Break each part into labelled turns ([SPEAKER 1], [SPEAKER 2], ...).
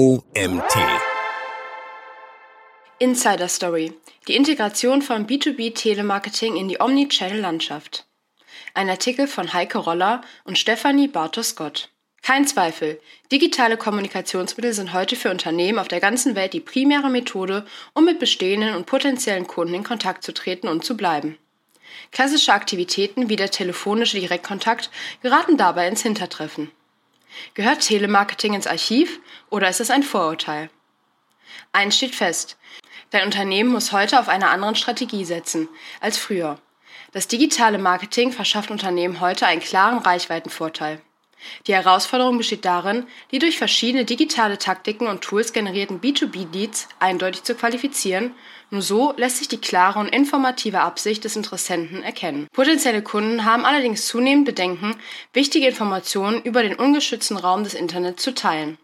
[SPEAKER 1] OMT.
[SPEAKER 2] Insider Story. Die Integration von B2B Telemarketing in die Omnichannel-Landschaft. Ein Artikel von Heike Roller und Stefanie Bartos-Scott. Kein Zweifel, digitale Kommunikationsmittel sind heute für Unternehmen auf der ganzen Welt die primäre Methode, um mit bestehenden und potenziellen Kunden in Kontakt zu treten und zu bleiben. Klassische Aktivitäten wie der telefonische Direktkontakt geraten dabei ins Hintertreffen. Gehört Telemarketing ins Archiv oder ist es ein Vorurteil? Eins steht fest. Dein Unternehmen muss heute auf eine andere Strategie setzen als früher. Das digitale Marketing verschafft Unternehmen heute einen klaren Reichweitenvorteil. Die Herausforderung besteht darin, die durch verschiedene digitale Taktiken und Tools generierten B2B-Leads eindeutig zu qualifizieren. Nur so lässt sich die klare und informative Absicht des Interessenten erkennen. Potenzielle Kunden haben allerdings zunehmend Bedenken, wichtige Informationen über den ungeschützten Raum des Internets zu teilen.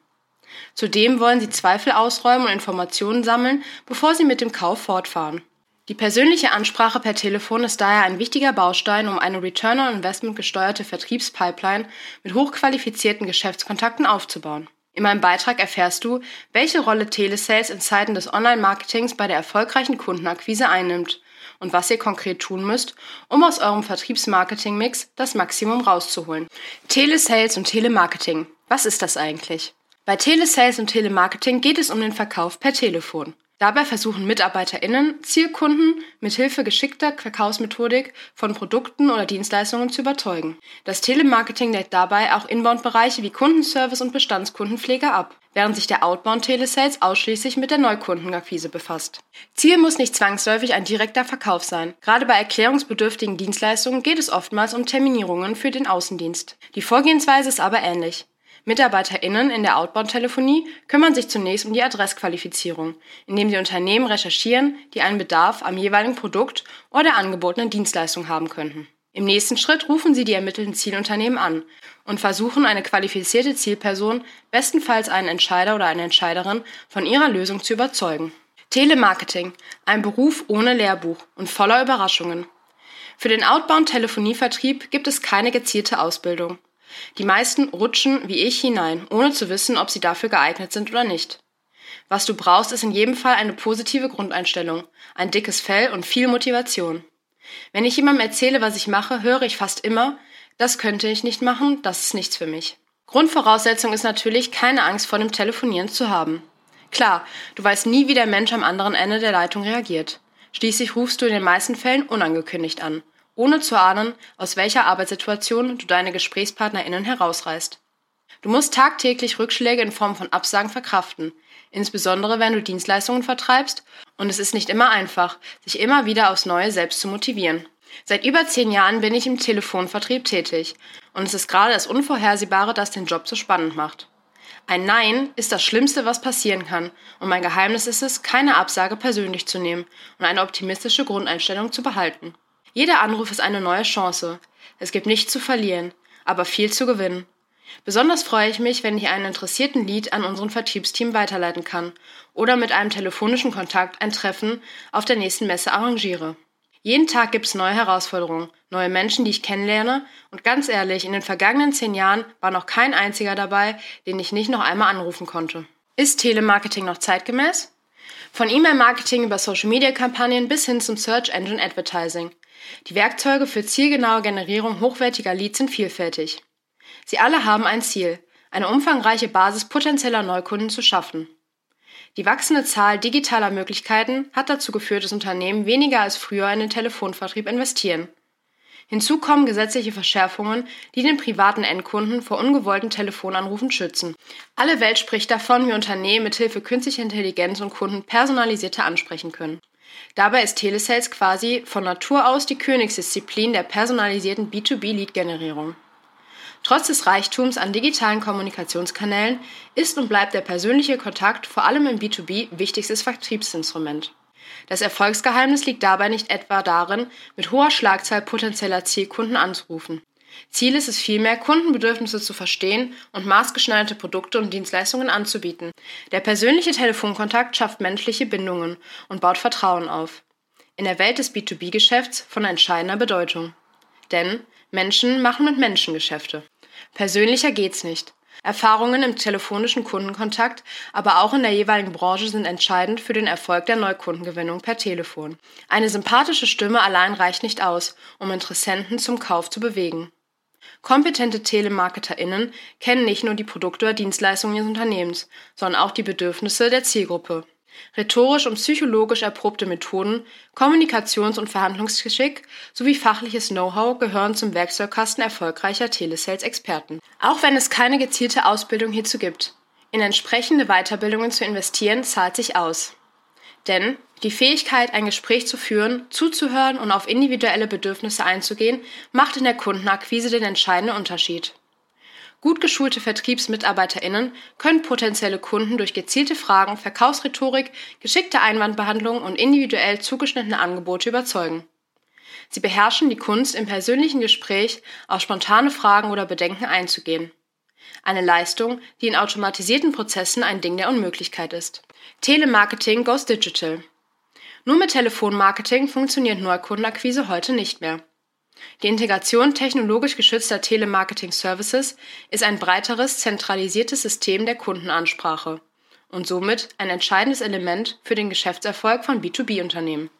[SPEAKER 2] Zudem wollen sie Zweifel ausräumen und Informationen sammeln, bevor sie mit dem Kauf fortfahren. Die persönliche Ansprache per Telefon ist daher ein wichtiger Baustein, um eine Return on Investment gesteuerte Vertriebspipeline mit hochqualifizierten Geschäftskontakten aufzubauen. In meinem Beitrag erfährst du, welche Rolle Telesales in Zeiten des Online-Marketings bei der erfolgreichen Kundenakquise einnimmt und was ihr konkret tun müsst, um aus eurem Vertriebsmarketing-Mix das Maximum rauszuholen. Telesales und Telemarketing. Was ist das eigentlich? Bei Telesales und Telemarketing geht es um den Verkauf per Telefon. Dabei versuchen MitarbeiterInnen, Zielkunden mit Hilfe geschickter Verkaufsmethodik von Produkten oder Dienstleistungen zu überzeugen. Das Telemarketing deckt dabei auch Inbound-Bereiche wie Kundenservice und Bestandskundenpflege ab, während sich der Outbound-Telesales ausschließlich mit der Neukundenakquise befasst. Ziel muss nicht zwangsläufig ein direkter Verkauf sein. Gerade bei erklärungsbedürftigen Dienstleistungen geht es oftmals um Terminierungen für den Außendienst. Die Vorgehensweise ist aber ähnlich. MitarbeiterInnen in der Outbound-Telefonie kümmern sich zunächst um die Adressqualifizierung, indem sie Unternehmen recherchieren, die einen Bedarf am jeweiligen Produkt oder der angebotenen Dienstleistung haben könnten. Im nächsten Schritt rufen sie die ermittelten Zielunternehmen an und versuchen, eine qualifizierte Zielperson, bestenfalls einen Entscheider oder eine Entscheiderin, von ihrer Lösung zu überzeugen. Telemarketing, ein Beruf ohne Lehrbuch und voller Überraschungen. Für den Outbound-Telefonievertrieb gibt es keine gezielte Ausbildung. Die meisten rutschen wie ich hinein, ohne zu wissen, ob sie dafür geeignet sind oder nicht. Was du brauchst, ist in jedem Fall eine positive Grundeinstellung, ein dickes Fell und viel Motivation. Wenn ich jemandem erzähle, was ich mache, höre ich fast immer, das könnte ich nicht machen, das ist nichts für mich. Grundvoraussetzung ist natürlich, keine Angst vor dem Telefonieren zu haben. Klar, du weißt nie, wie der Mensch am anderen Ende der Leitung reagiert. Schließlich rufst du in den meisten Fällen unangekündigt an ohne zu ahnen, aus welcher Arbeitssituation du deine GesprächspartnerInnen herausreißt. Du musst tagtäglich Rückschläge in Form von Absagen verkraften, insbesondere wenn du Dienstleistungen vertreibst, und es ist nicht immer einfach, sich immer wieder aufs Neue selbst zu motivieren. Seit über zehn Jahren bin ich im Telefonvertrieb tätig, und es ist gerade das Unvorhersehbare, das den Job so spannend macht. Ein Nein ist das Schlimmste, was passieren kann, und mein Geheimnis ist es, keine Absage persönlich zu nehmen und eine optimistische Grundeinstellung zu behalten. Jeder Anruf ist eine neue Chance. Es gibt nichts zu verlieren, aber viel zu gewinnen. Besonders freue ich mich, wenn ich einen interessierten Lied an unseren Vertriebsteam weiterleiten kann oder mit einem telefonischen Kontakt ein Treffen auf der nächsten Messe arrangiere. Jeden Tag gibt es neue Herausforderungen, neue Menschen, die ich kennenlerne und ganz ehrlich, in den vergangenen zehn Jahren war noch kein einziger dabei, den ich nicht noch einmal anrufen konnte. Ist Telemarketing noch zeitgemäß? Von E-Mail-Marketing über Social-Media-Kampagnen bis hin zum Search Engine Advertising. Die Werkzeuge für zielgenaue Generierung hochwertiger Leads sind vielfältig. Sie alle haben ein Ziel, eine umfangreiche Basis potenzieller Neukunden zu schaffen. Die wachsende Zahl digitaler Möglichkeiten hat dazu geführt, dass Unternehmen weniger als früher in den Telefonvertrieb investieren. Hinzu kommen gesetzliche Verschärfungen, die den privaten Endkunden vor ungewollten Telefonanrufen schützen. Alle Welt spricht davon, wie Unternehmen mithilfe künstlicher Intelligenz und Kunden personalisierter ansprechen können. Dabei ist Telesales quasi von Natur aus die Königsdisziplin der personalisierten B2B-Lead-Generierung. Trotz des Reichtums an digitalen Kommunikationskanälen ist und bleibt der persönliche Kontakt vor allem im B2B wichtigstes Vertriebsinstrument. Das Erfolgsgeheimnis liegt dabei nicht etwa darin, mit hoher Schlagzahl potenzieller Zielkunden anzurufen. Ziel ist es vielmehr, Kundenbedürfnisse zu verstehen und maßgeschneiderte Produkte und Dienstleistungen anzubieten. Der persönliche Telefonkontakt schafft menschliche Bindungen und baut Vertrauen auf. In der Welt des B2B-Geschäfts von entscheidender Bedeutung. Denn Menschen machen mit Menschen Geschäfte. Persönlicher geht's nicht. Erfahrungen im telefonischen Kundenkontakt, aber auch in der jeweiligen Branche sind entscheidend für den Erfolg der Neukundengewinnung per Telefon. Eine sympathische Stimme allein reicht nicht aus, um Interessenten zum Kauf zu bewegen. Kompetente TelemarketerInnen kennen nicht nur die Produkte oder Dienstleistungen ihres Unternehmens, sondern auch die Bedürfnisse der Zielgruppe. Rhetorisch und psychologisch erprobte Methoden, Kommunikations- und Verhandlungsgeschick sowie fachliches Know-how gehören zum Werkzeugkasten erfolgreicher Telesales-Experten. Auch wenn es keine gezielte Ausbildung hierzu gibt. In entsprechende Weiterbildungen zu investieren zahlt sich aus. Denn die Fähigkeit, ein Gespräch zu führen, zuzuhören und auf individuelle Bedürfnisse einzugehen, macht in der Kundenakquise den entscheidenden Unterschied. Gut geschulte VertriebsmitarbeiterInnen können potenzielle Kunden durch gezielte Fragen, Verkaufsrhetorik, geschickte Einwandbehandlung und individuell zugeschnittene Angebote überzeugen. Sie beherrschen die Kunst, im persönlichen Gespräch auf spontane Fragen oder Bedenken einzugehen. Eine Leistung, die in automatisierten Prozessen ein Ding der Unmöglichkeit ist. Telemarketing goes digital. Nur mit Telefonmarketing funktioniert Neukundenakquise heute nicht mehr. Die Integration technologisch geschützter Telemarketing-Services ist ein breiteres, zentralisiertes System der Kundenansprache und somit ein entscheidendes Element für den Geschäftserfolg von B2B-Unternehmen.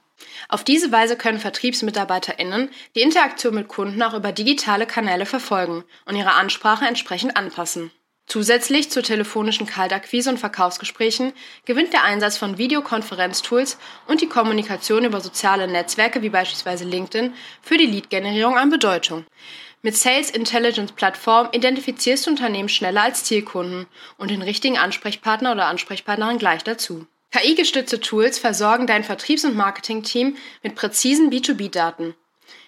[SPEAKER 2] Auf diese Weise können VertriebsmitarbeiterInnen die Interaktion mit Kunden auch über digitale Kanäle verfolgen und ihre Ansprache entsprechend anpassen. Zusätzlich zur telefonischen Kaltakquise und Verkaufsgesprächen gewinnt der Einsatz von Videokonferenztools und die Kommunikation über soziale Netzwerke wie beispielsweise LinkedIn für die Lead-Generierung an Bedeutung. Mit Sales Intelligence Plattform identifizierst du Unternehmen schneller als Zielkunden und den richtigen Ansprechpartner oder Ansprechpartnerin gleich dazu. KI-gestützte Tools versorgen dein Vertriebs- und Marketingteam mit präzisen B2B-Daten.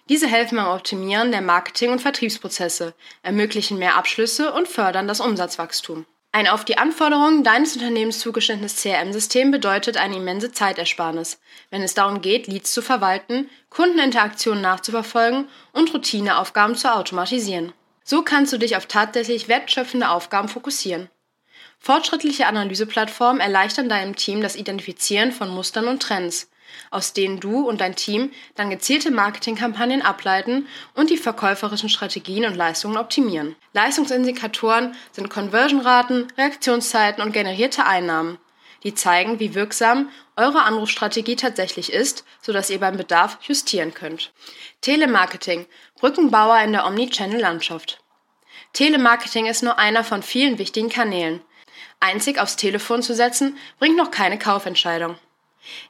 [SPEAKER 2] Diese helfen beim Optimieren der Marketing- und Vertriebsprozesse, ermöglichen mehr Abschlüsse und fördern das Umsatzwachstum. Ein auf die Anforderungen deines Unternehmens zugeschnittenes CRM-System bedeutet eine immense Zeitersparnis, wenn es darum geht, Leads zu verwalten, Kundeninteraktionen nachzuverfolgen und Routineaufgaben zu automatisieren. So kannst du dich auf tatsächlich wertschöpfende Aufgaben fokussieren. Fortschrittliche Analyseplattformen erleichtern deinem Team das Identifizieren von Mustern und Trends, aus denen du und dein Team dann gezielte Marketingkampagnen ableiten und die verkäuferischen Strategien und Leistungen optimieren. Leistungsindikatoren sind Conversionraten, Reaktionszeiten und generierte Einnahmen, die zeigen, wie wirksam eure Anrufstrategie tatsächlich ist, sodass ihr beim Bedarf justieren könnt. Telemarketing, Brückenbauer in der Omnichannel-Landschaft. Telemarketing ist nur einer von vielen wichtigen Kanälen. Einzig aufs Telefon zu setzen, bringt noch keine Kaufentscheidung.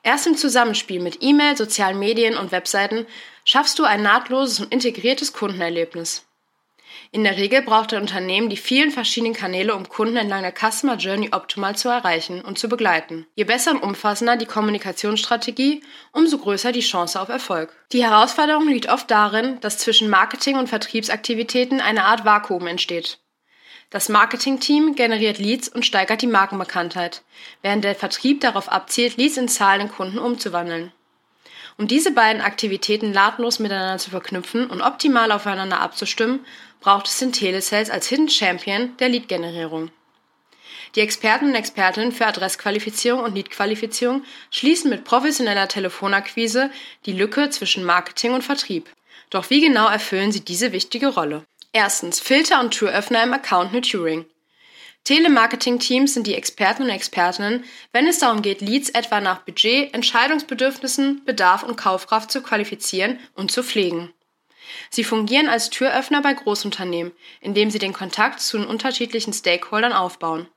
[SPEAKER 2] Erst im Zusammenspiel mit E-Mail, sozialen Medien und Webseiten schaffst du ein nahtloses und integriertes Kundenerlebnis. In der Regel braucht ein Unternehmen die vielen verschiedenen Kanäle, um Kunden entlang der Customer Journey optimal zu erreichen und zu begleiten. Je besser und umfassender die Kommunikationsstrategie, umso größer die Chance auf Erfolg. Die Herausforderung liegt oft darin, dass zwischen Marketing und Vertriebsaktivitäten eine Art Vakuum entsteht. Das Marketingteam generiert Leads und steigert die Markenbekanntheit, während der Vertrieb darauf abzielt, Leads in zahlenden Kunden umzuwandeln. Um diese beiden Aktivitäten nahtlos miteinander zu verknüpfen und optimal aufeinander abzustimmen, braucht es den Telesales als Hidden Champion der Lead-Generierung. Die Experten und Expertinnen für Adressqualifizierung und Lead-Qualifizierung schließen mit professioneller Telefonakquise die Lücke zwischen Marketing und Vertrieb. Doch wie genau erfüllen sie diese wichtige Rolle? Erstens Filter und Türöffner im Account Nurturing. Telemarketing-Teams sind die Experten und Expertinnen, wenn es darum geht, Leads etwa nach Budget, Entscheidungsbedürfnissen, Bedarf und Kaufkraft zu qualifizieren und zu pflegen. Sie fungieren als Türöffner bei Großunternehmen, indem sie den Kontakt zu den unterschiedlichen Stakeholdern aufbauen.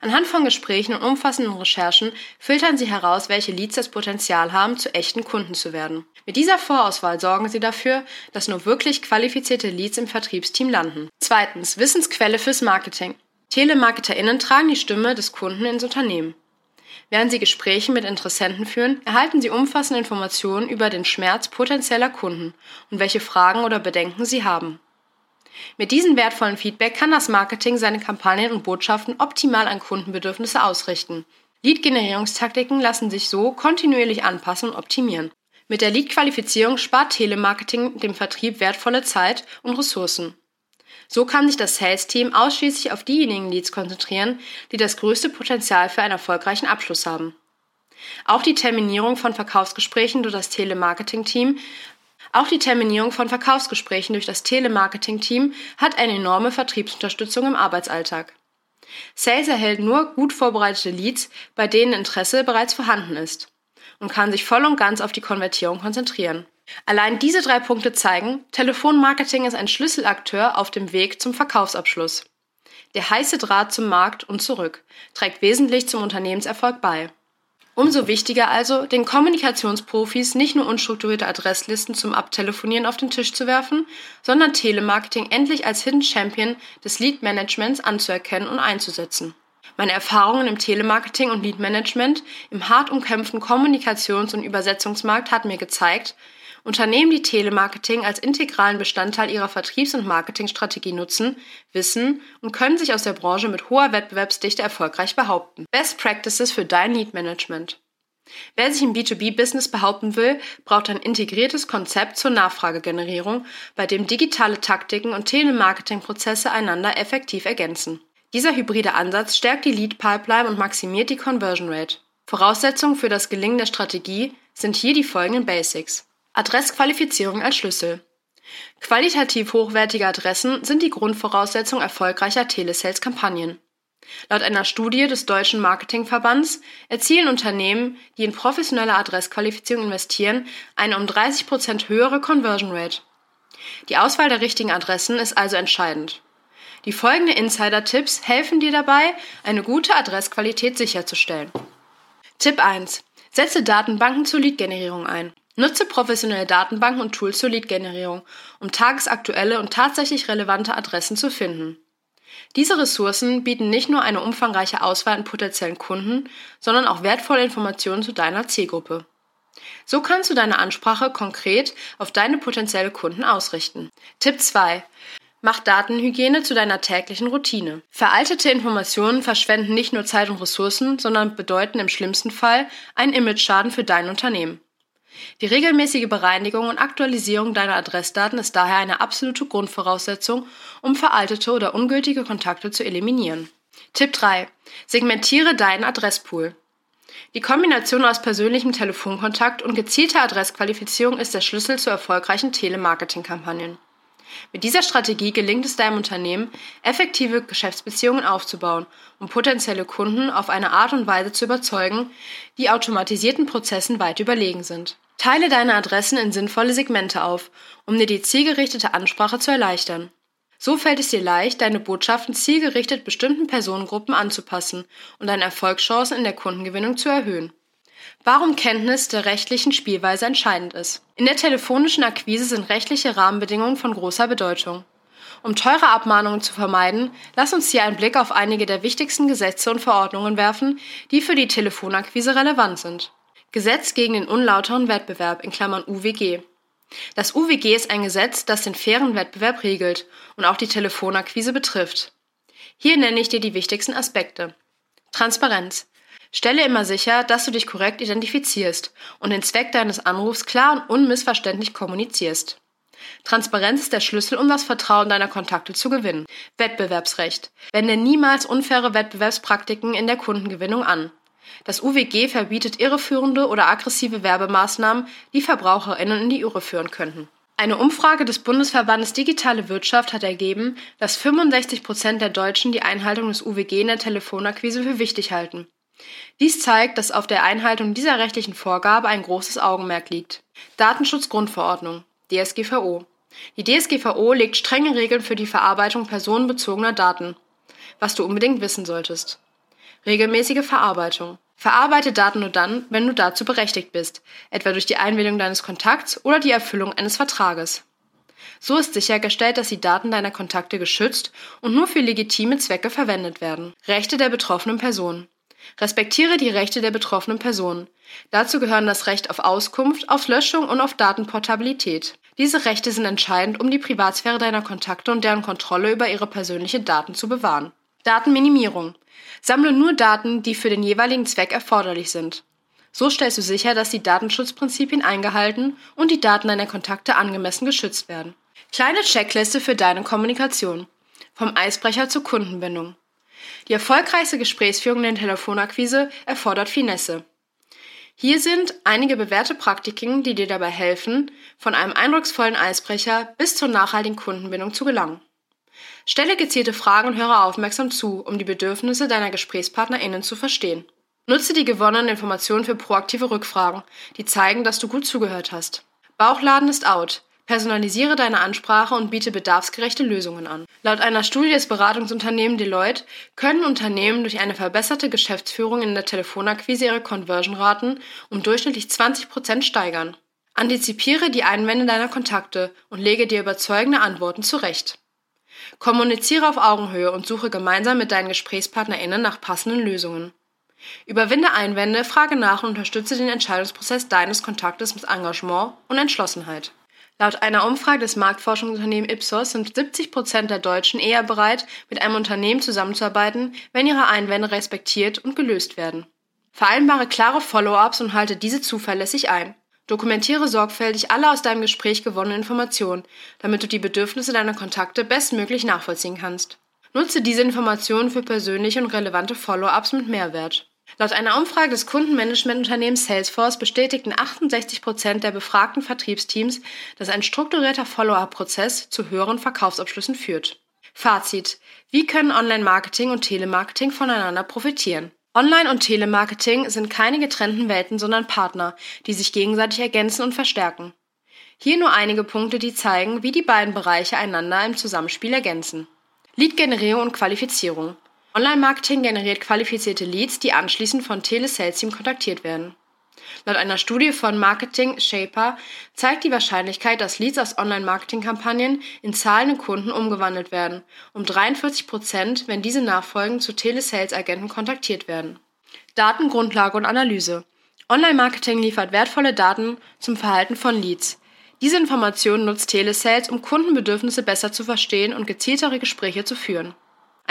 [SPEAKER 2] Anhand von Gesprächen und umfassenden Recherchen filtern sie heraus, welche Leads das Potenzial haben, zu echten Kunden zu werden. Mit dieser Vorauswahl sorgen sie dafür, dass nur wirklich qualifizierte Leads im Vertriebsteam landen. Zweitens, Wissensquelle fürs Marketing. TelemarketerInnen tragen die Stimme des Kunden ins Unternehmen. Während sie Gespräche mit Interessenten führen, erhalten sie umfassende Informationen über den Schmerz potenzieller Kunden und welche Fragen oder Bedenken sie haben. Mit diesem wertvollen Feedback kann das Marketing seine Kampagnen und Botschaften optimal an Kundenbedürfnisse ausrichten. Lead-Generierungstaktiken lassen sich so kontinuierlich anpassen und optimieren. Mit der Lead-Qualifizierung spart Telemarketing dem Vertrieb wertvolle Zeit und Ressourcen. So kann sich das Sales-Team ausschließlich auf diejenigen Leads konzentrieren, die das größte Potenzial für einen erfolgreichen Abschluss haben. Auch die Terminierung von Verkaufsgesprächen durch das Telemarketing-Team Auch die Terminierung von Verkaufsgesprächen durch das Telemarketing-Team hat eine enorme Vertriebsunterstützung im Arbeitsalltag. Sales erhält nur gut vorbereitete Leads, bei denen Interesse bereits vorhanden ist und kann sich voll und ganz auf die Konvertierung konzentrieren. Allein diese drei Punkte zeigen, Telefonmarketing ist ein Schlüsselakteur auf dem Weg zum Verkaufsabschluss. Der heiße Draht zum Markt und zurück trägt wesentlich zum Unternehmenserfolg bei. Umso wichtiger also, den Kommunikationsprofis nicht nur unstrukturierte Adresslisten zum Abtelefonieren auf den Tisch zu werfen, sondern Telemarketing endlich als Hidden Champion des Lead Managements anzuerkennen und einzusetzen. Meine Erfahrungen im Telemarketing und Lead Management im hart umkämpften Kommunikations- und Übersetzungsmarkt hat mir gezeigt, Unternehmen, die Telemarketing als integralen Bestandteil ihrer Vertriebs- und Marketingstrategie nutzen, wissen und können sich aus der Branche mit hoher Wettbewerbsdichte erfolgreich behaupten. Best Practices für dein Lead Management. Wer sich im B2B-Business behaupten will, braucht ein integriertes Konzept zur Nachfragegenerierung, bei dem digitale Taktiken und Telemarketing-Prozesse einander effektiv ergänzen. Dieser hybride Ansatz stärkt die Lead-Pipeline und maximiert die Conversion Rate. Voraussetzungen für das Gelingen der Strategie sind hier die folgenden Basics. Adressqualifizierung als Schlüssel. Qualitativ hochwertige Adressen sind die Grundvoraussetzung erfolgreicher Telesales-Kampagnen. Laut einer Studie des Deutschen Marketingverbands erzielen Unternehmen, die in professionelle Adressqualifizierung investieren, eine um 30 Prozent höhere Conversion Rate. Die Auswahl der richtigen Adressen ist also entscheidend. Die folgenden Insider-Tipps helfen dir dabei, eine gute Adressqualität sicherzustellen. Tipp 1. Setze Datenbanken zur Lead-Generierung ein. Nutze professionelle Datenbanken und Tools zur Lead-Generierung, um tagesaktuelle und tatsächlich relevante Adressen zu finden. Diese Ressourcen bieten nicht nur eine umfangreiche Auswahl an potenziellen Kunden, sondern auch wertvolle Informationen zu deiner Zielgruppe. So kannst du deine Ansprache konkret auf deine potenzielle Kunden ausrichten. Tipp 2. Mach Datenhygiene zu deiner täglichen Routine. Veraltete Informationen verschwenden nicht nur Zeit und Ressourcen, sondern bedeuten im schlimmsten Fall einen Imageschaden für dein Unternehmen. Die regelmäßige Bereinigung und Aktualisierung deiner Adressdaten ist daher eine absolute Grundvoraussetzung, um veraltete oder ungültige Kontakte zu eliminieren. Tipp 3. Segmentiere deinen Adresspool. Die Kombination aus persönlichem Telefonkontakt und gezielter Adressqualifizierung ist der Schlüssel zu erfolgreichen Telemarketing-Kampagnen. Mit dieser Strategie gelingt es deinem Unternehmen, effektive Geschäftsbeziehungen aufzubauen und potenzielle Kunden auf eine Art und Weise zu überzeugen, die automatisierten Prozessen weit überlegen sind. Teile deine Adressen in sinnvolle Segmente auf, um dir die zielgerichtete Ansprache zu erleichtern. So fällt es dir leicht, deine Botschaften zielgerichtet bestimmten Personengruppen anzupassen und deine Erfolgschancen in der Kundengewinnung zu erhöhen. Warum Kenntnis der rechtlichen Spielweise entscheidend ist. In der telefonischen Akquise sind rechtliche Rahmenbedingungen von großer Bedeutung. Um teure Abmahnungen zu vermeiden, lass uns hier einen Blick auf einige der wichtigsten Gesetze und Verordnungen werfen, die für die Telefonakquise relevant sind. Gesetz gegen den unlauteren Wettbewerb in Klammern UWG. Das UWG ist ein Gesetz, das den fairen Wettbewerb regelt und auch die Telefonakquise betrifft. Hier nenne ich dir die wichtigsten Aspekte. Transparenz. Stelle immer sicher, dass du dich korrekt identifizierst und den Zweck deines Anrufs klar und unmissverständlich kommunizierst. Transparenz ist der Schlüssel, um das Vertrauen deiner Kontakte zu gewinnen. Wettbewerbsrecht. Wende niemals unfaire Wettbewerbspraktiken in der Kundengewinnung an. Das UWG verbietet irreführende oder aggressive Werbemaßnahmen, die VerbraucherInnen in die Irre führen könnten. Eine Umfrage des Bundesverbandes Digitale Wirtschaft hat ergeben, dass 65 Prozent der Deutschen die Einhaltung des UWG in der Telefonakquise für wichtig halten. Dies zeigt, dass auf der Einhaltung dieser rechtlichen Vorgabe ein großes Augenmerk liegt. Datenschutzgrundverordnung DSGVO. Die DSGVO legt strenge Regeln für die Verarbeitung personenbezogener Daten, was du unbedingt wissen solltest. Regelmäßige Verarbeitung. Verarbeite Daten nur dann, wenn du dazu berechtigt bist, etwa durch die Einwilligung deines Kontakts oder die Erfüllung eines Vertrages. So ist sichergestellt, dass die Daten deiner Kontakte geschützt und nur für legitime Zwecke verwendet werden. Rechte der betroffenen Person. Respektiere die Rechte der betroffenen Person. Dazu gehören das Recht auf Auskunft, auf Löschung und auf Datenportabilität. Diese Rechte sind entscheidend, um die Privatsphäre deiner Kontakte und deren Kontrolle über ihre persönlichen Daten zu bewahren. Datenminimierung. Sammle nur Daten, die für den jeweiligen Zweck erforderlich sind. So stellst du sicher, dass die Datenschutzprinzipien eingehalten und die Daten deiner Kontakte angemessen geschützt werden. Kleine Checkliste für deine Kommunikation. Vom Eisbrecher zur Kundenbindung. Die erfolgreichste Gesprächsführung in der Telefonakquise erfordert Finesse. Hier sind einige bewährte Praktiken, die dir dabei helfen, von einem eindrucksvollen Eisbrecher bis zur nachhaltigen Kundenbindung zu gelangen. Stelle gezielte Fragen und höre aufmerksam zu, um die Bedürfnisse deiner GesprächspartnerInnen zu verstehen. Nutze die gewonnenen Informationen für proaktive Rückfragen, die zeigen, dass du gut zugehört hast. Bauchladen ist out. Personalisiere deine Ansprache und biete bedarfsgerechte Lösungen an. Laut einer Studie des Beratungsunternehmens Deloitte können Unternehmen durch eine verbesserte Geschäftsführung in der Telefonakquise ihre Conversion-Raten um durchschnittlich 20% steigern. Antizipiere die Einwände deiner Kontakte und lege dir überzeugende Antworten zurecht. Kommuniziere auf Augenhöhe und suche gemeinsam mit deinen GesprächspartnerInnen nach passenden Lösungen. Überwinde Einwände, frage nach und unterstütze den Entscheidungsprozess deines Kontaktes mit Engagement und Entschlossenheit. Laut einer Umfrage des Marktforschungsunternehmens Ipsos sind 70 Prozent der Deutschen eher bereit, mit einem Unternehmen zusammenzuarbeiten, wenn ihre Einwände respektiert und gelöst werden. Vereinbare klare Follow-ups und halte diese zuverlässig ein. Dokumentiere sorgfältig alle aus deinem Gespräch gewonnenen Informationen, damit du die Bedürfnisse deiner Kontakte bestmöglich nachvollziehen kannst. Nutze diese Informationen für persönliche und relevante Follow-ups mit Mehrwert. Laut einer Umfrage des Kundenmanagementunternehmens Salesforce bestätigten 68 Prozent der befragten Vertriebsteams, dass ein strukturierter Follow-up-Prozess zu höheren Verkaufsabschlüssen führt. Fazit. Wie können Online-Marketing und Telemarketing voneinander profitieren? Online- und Telemarketing sind keine getrennten Welten, sondern Partner, die sich gegenseitig ergänzen und verstärken. Hier nur einige Punkte, die zeigen, wie die beiden Bereiche einander im Zusammenspiel ergänzen. Lead-Generierung und Qualifizierung. Online-Marketing generiert qualifizierte Leads, die anschließend von Telesales-Team kontaktiert werden. Laut einer Studie von Marketing Shaper zeigt die Wahrscheinlichkeit, dass Leads aus Online-Marketing-Kampagnen in zahlende Kunden umgewandelt werden, um 43 Prozent, wenn diese nachfolgend zu Telesales-Agenten kontaktiert werden. Datengrundlage und Analyse. Online-Marketing liefert wertvolle Daten zum Verhalten von Leads. Diese Informationen nutzt Telesales, um Kundenbedürfnisse besser zu verstehen und gezieltere Gespräche zu führen.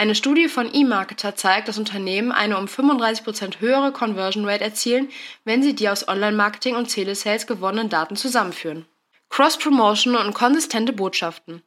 [SPEAKER 2] Eine Studie von eMarketer zeigt, dass Unternehmen eine um 35% höhere Conversion Rate erzielen, wenn sie die aus Online-Marketing und Telesales gewonnenen Daten zusammenführen. Cross-Promotion und konsistente Botschaften.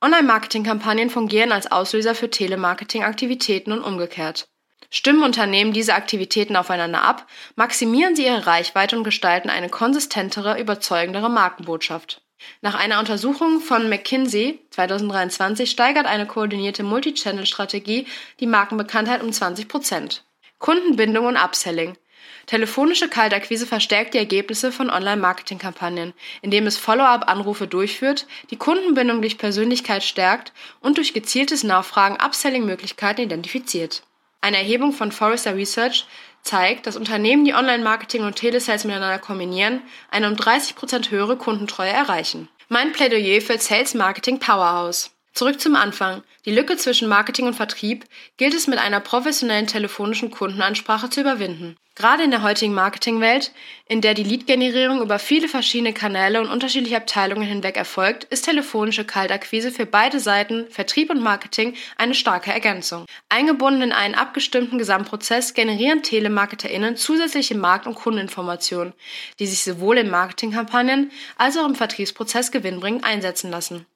[SPEAKER 2] Online-Marketing-Kampagnen fungieren als Auslöser für Telemarketing-Aktivitäten und umgekehrt. Stimmen Unternehmen diese Aktivitäten aufeinander ab, maximieren sie ihre Reichweite und gestalten eine konsistentere, überzeugendere Markenbotschaft. Nach einer Untersuchung von McKinsey 2023 steigert eine koordinierte Multichannel-Strategie die Markenbekanntheit um 20 Prozent. Kundenbindung und Upselling. Telefonische Kaltakquise verstärkt die Ergebnisse von Online-Marketing-Kampagnen, indem es Follow-up-Anrufe durchführt, die Kundenbindung durch Persönlichkeit stärkt und durch gezieltes Nachfragen Upselling-Möglichkeiten identifiziert. Eine Erhebung von Forrester Research zeigt, dass Unternehmen, die Online-Marketing und Telesales miteinander kombinieren, eine um 30% höhere Kundentreue erreichen. Mein Plädoyer für Sales Marketing Powerhouse. Zurück zum Anfang. Die Lücke zwischen Marketing und Vertrieb gilt es mit einer professionellen telefonischen Kundenansprache zu überwinden. Gerade in der heutigen Marketingwelt, in der die Lead-Generierung über viele verschiedene Kanäle und unterschiedliche Abteilungen hinweg erfolgt, ist telefonische Kaltakquise für beide Seiten, Vertrieb und Marketing, eine starke Ergänzung. Eingebunden in einen abgestimmten Gesamtprozess generieren TelemarketerInnen zusätzliche Markt- und Kundeninformationen, die sich sowohl in Marketingkampagnen als auch im Vertriebsprozess gewinnbringend einsetzen lassen.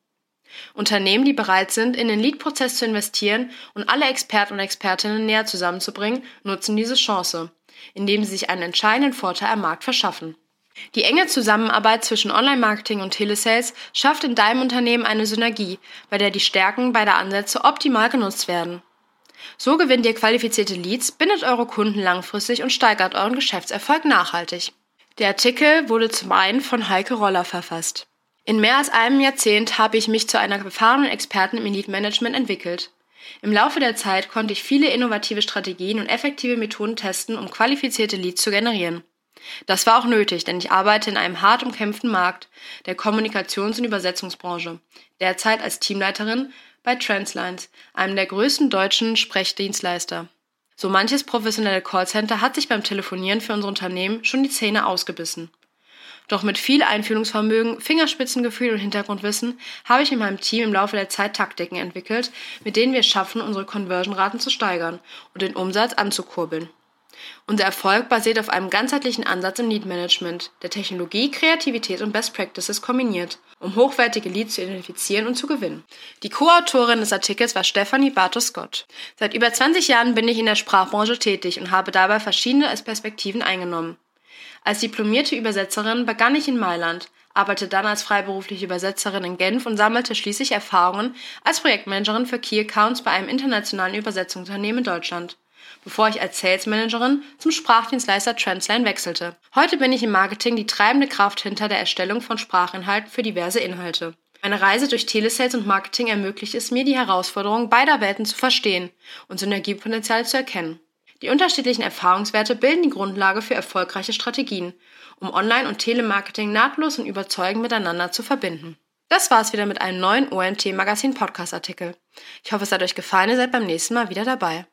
[SPEAKER 2] Unternehmen, die bereit sind, in den Lead-Prozess zu investieren und alle Experten und Expertinnen näher zusammenzubringen, nutzen diese Chance, indem sie sich einen entscheidenden Vorteil am Markt verschaffen. Die enge Zusammenarbeit zwischen Online-Marketing und Telesales schafft in deinem Unternehmen eine Synergie, bei der die Stärken beider Ansätze optimal genutzt werden. So gewinnt ihr qualifizierte Leads, bindet eure Kunden langfristig und steigert euren Geschäftserfolg nachhaltig. Der Artikel wurde zum einen von Heike Roller verfasst. In mehr als einem Jahrzehnt habe ich mich zu einer erfahrenen Expertin im Elite-Management entwickelt. Im Laufe der Zeit konnte ich viele innovative Strategien und effektive Methoden testen, um qualifizierte Leads zu generieren. Das war auch nötig, denn ich arbeite in einem hart umkämpften Markt, der Kommunikations- und Übersetzungsbranche, derzeit als Teamleiterin bei Translines, einem der größten deutschen Sprechdienstleister. So manches professionelle Callcenter hat sich beim Telefonieren für unser Unternehmen schon die Zähne ausgebissen. Doch mit viel Einfühlungsvermögen, Fingerspitzengefühl und Hintergrundwissen habe ich in meinem Team im Laufe der Zeit Taktiken entwickelt, mit denen wir es schaffen, unsere Conversion-Raten zu steigern und den Umsatz anzukurbeln. Unser Erfolg basiert auf einem ganzheitlichen Ansatz im Lead-Management, der Technologie, Kreativität und Best Practices kombiniert, um hochwertige Leads zu identifizieren und zu gewinnen. Die Co-Autorin des Artikels war Stephanie Bartos-Scott. Seit über 20 Jahren bin ich in der Sprachbranche tätig und habe dabei verschiedene Perspektiven eingenommen. Als diplomierte Übersetzerin begann ich in Mailand, arbeitete dann als freiberufliche Übersetzerin in Genf und sammelte schließlich Erfahrungen als Projektmanagerin für Key Accounts bei einem internationalen Übersetzungsunternehmen in Deutschland, bevor ich als Sales Managerin zum Sprachdienstleister Transline wechselte. Heute bin ich im Marketing die treibende Kraft hinter der Erstellung von Sprachinhalten für diverse Inhalte. Meine Reise durch Telesales und Marketing ermöglicht es mir, die Herausforderungen beider Welten zu verstehen und Synergiepotenzial zu erkennen. Die unterschiedlichen Erfahrungswerte bilden die Grundlage für erfolgreiche Strategien, um Online- und Telemarketing nahtlos und überzeugend miteinander zu verbinden. Das war's wieder mit einem neuen OMT Magazin Podcast Artikel. Ich hoffe, es hat euch gefallen, ihr seid beim nächsten Mal wieder dabei.